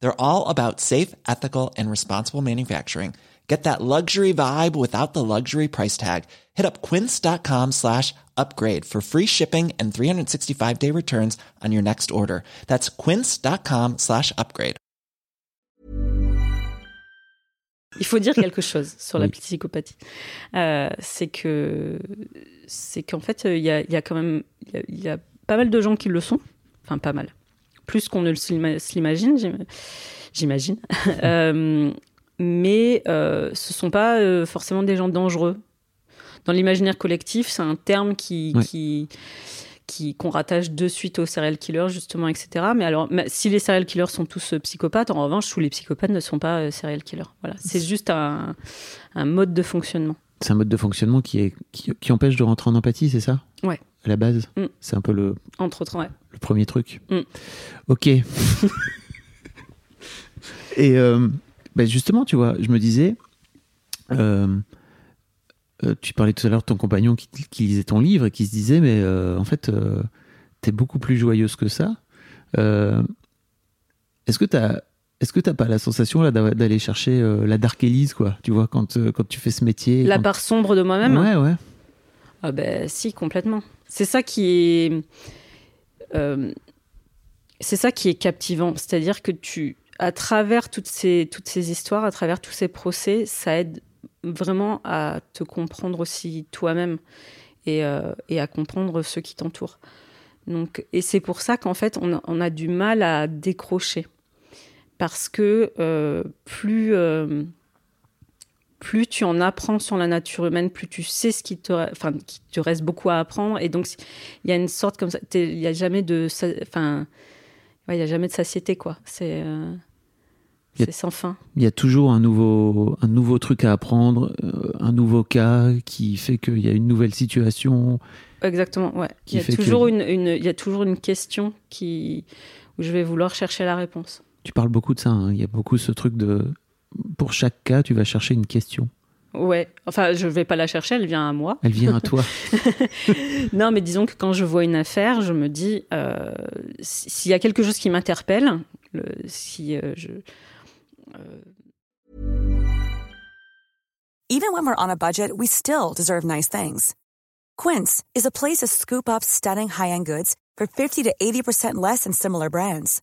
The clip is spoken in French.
They're all about safe, ethical, and responsible manufacturing. Get that luxury vibe without the luxury price tag. Hit up quince.com slash upgrade for free shipping and 365 day returns on your next order. That's quince.com slash upgrade. Il faut dire quelque chose sur la psychopathie. Euh, c'est que, c'est qu'en fait, il y a, y a, quand même, il y, y, a pas mal de gens qui le sont. Enfin, pas mal. Plus qu'on ne l'imagine, j'imagine. euh, mais euh, ce sont pas euh, forcément des gens dangereux. Dans l'imaginaire collectif, c'est un terme qui, Ouais. qui, qui qu'on rattache de suite aux serial killers justement, etc. Mais alors, si les serial killers sont tous psychopathes, en revanche, tous les psychopathes ne sont pas serial killers. Voilà, c'est juste un, un mode de fonctionnement. C'est un mode de fonctionnement qui, est, qui, qui empêche de rentrer en empathie, c'est ça? Ouais. À la base? Mm. C'est un peu le, Entre autres, ouais. le premier truc. Mm. Ok. Et euh, bah, justement, tu vois, je me disais, euh, euh, tu parlais tout à l'heure de ton compagnon qui, qui lisait ton livre et qui se disait, mais euh, en fait, t'es beaucoup plus joyeuse que ça. Est-ce que t'as est-ce que t'as pas la sensation là d'a- d'aller chercher euh, la dark Elise quoi? Tu vois quand euh, quand tu fais ce métier. La quand- part sombre de moi-même. Ouais ouais. Ah ben si, complètement. C'est ça qui est... euh, c'est ça qui est captivant. C'est-à-dire que tu, à travers toutes ces, toutes ces histoires, à travers tous ces procès, ça aide vraiment à te comprendre aussi toi-même et, et à comprendre ceux qui t'entourent. Donc, et c'est pour ça qu'en fait, on a, on a du mal à décrocher. Parce que euh, plus... euh, plus tu en apprends sur la nature humaine, plus tu sais ce qui te, enfin, qui te reste beaucoup à apprendre. Et donc, il y a une sorte comme ça, il n'y a jamais de, enfin, ouais, il y a jamais de satiété, quoi. C'est, euh, c'est sans fin. Il y a toujours un nouveau, un nouveau truc à apprendre, un nouveau cas qui fait qu'il y a une nouvelle situation. Exactement, ouais. Il y, a que- toujours une, une- il y a toujours une question qui, où je vais vouloir chercher la réponse. Tu parles beaucoup de ça. hein. Il y a beaucoup ce truc de, pour chaque cas, tu vas chercher une question. Ouais, enfin, je vais pas la chercher, elle vient à moi. Elle vient à toi. Non, mais disons que quand je vois une affaire, je me dis, euh, si- s'il y a quelque chose qui m'interpelle, le- si euh, je, Even when we're on a budget, we still deserve nice things. Quince is a place to scoop up stunning high-end goods for 50 to 80% less than similar brands.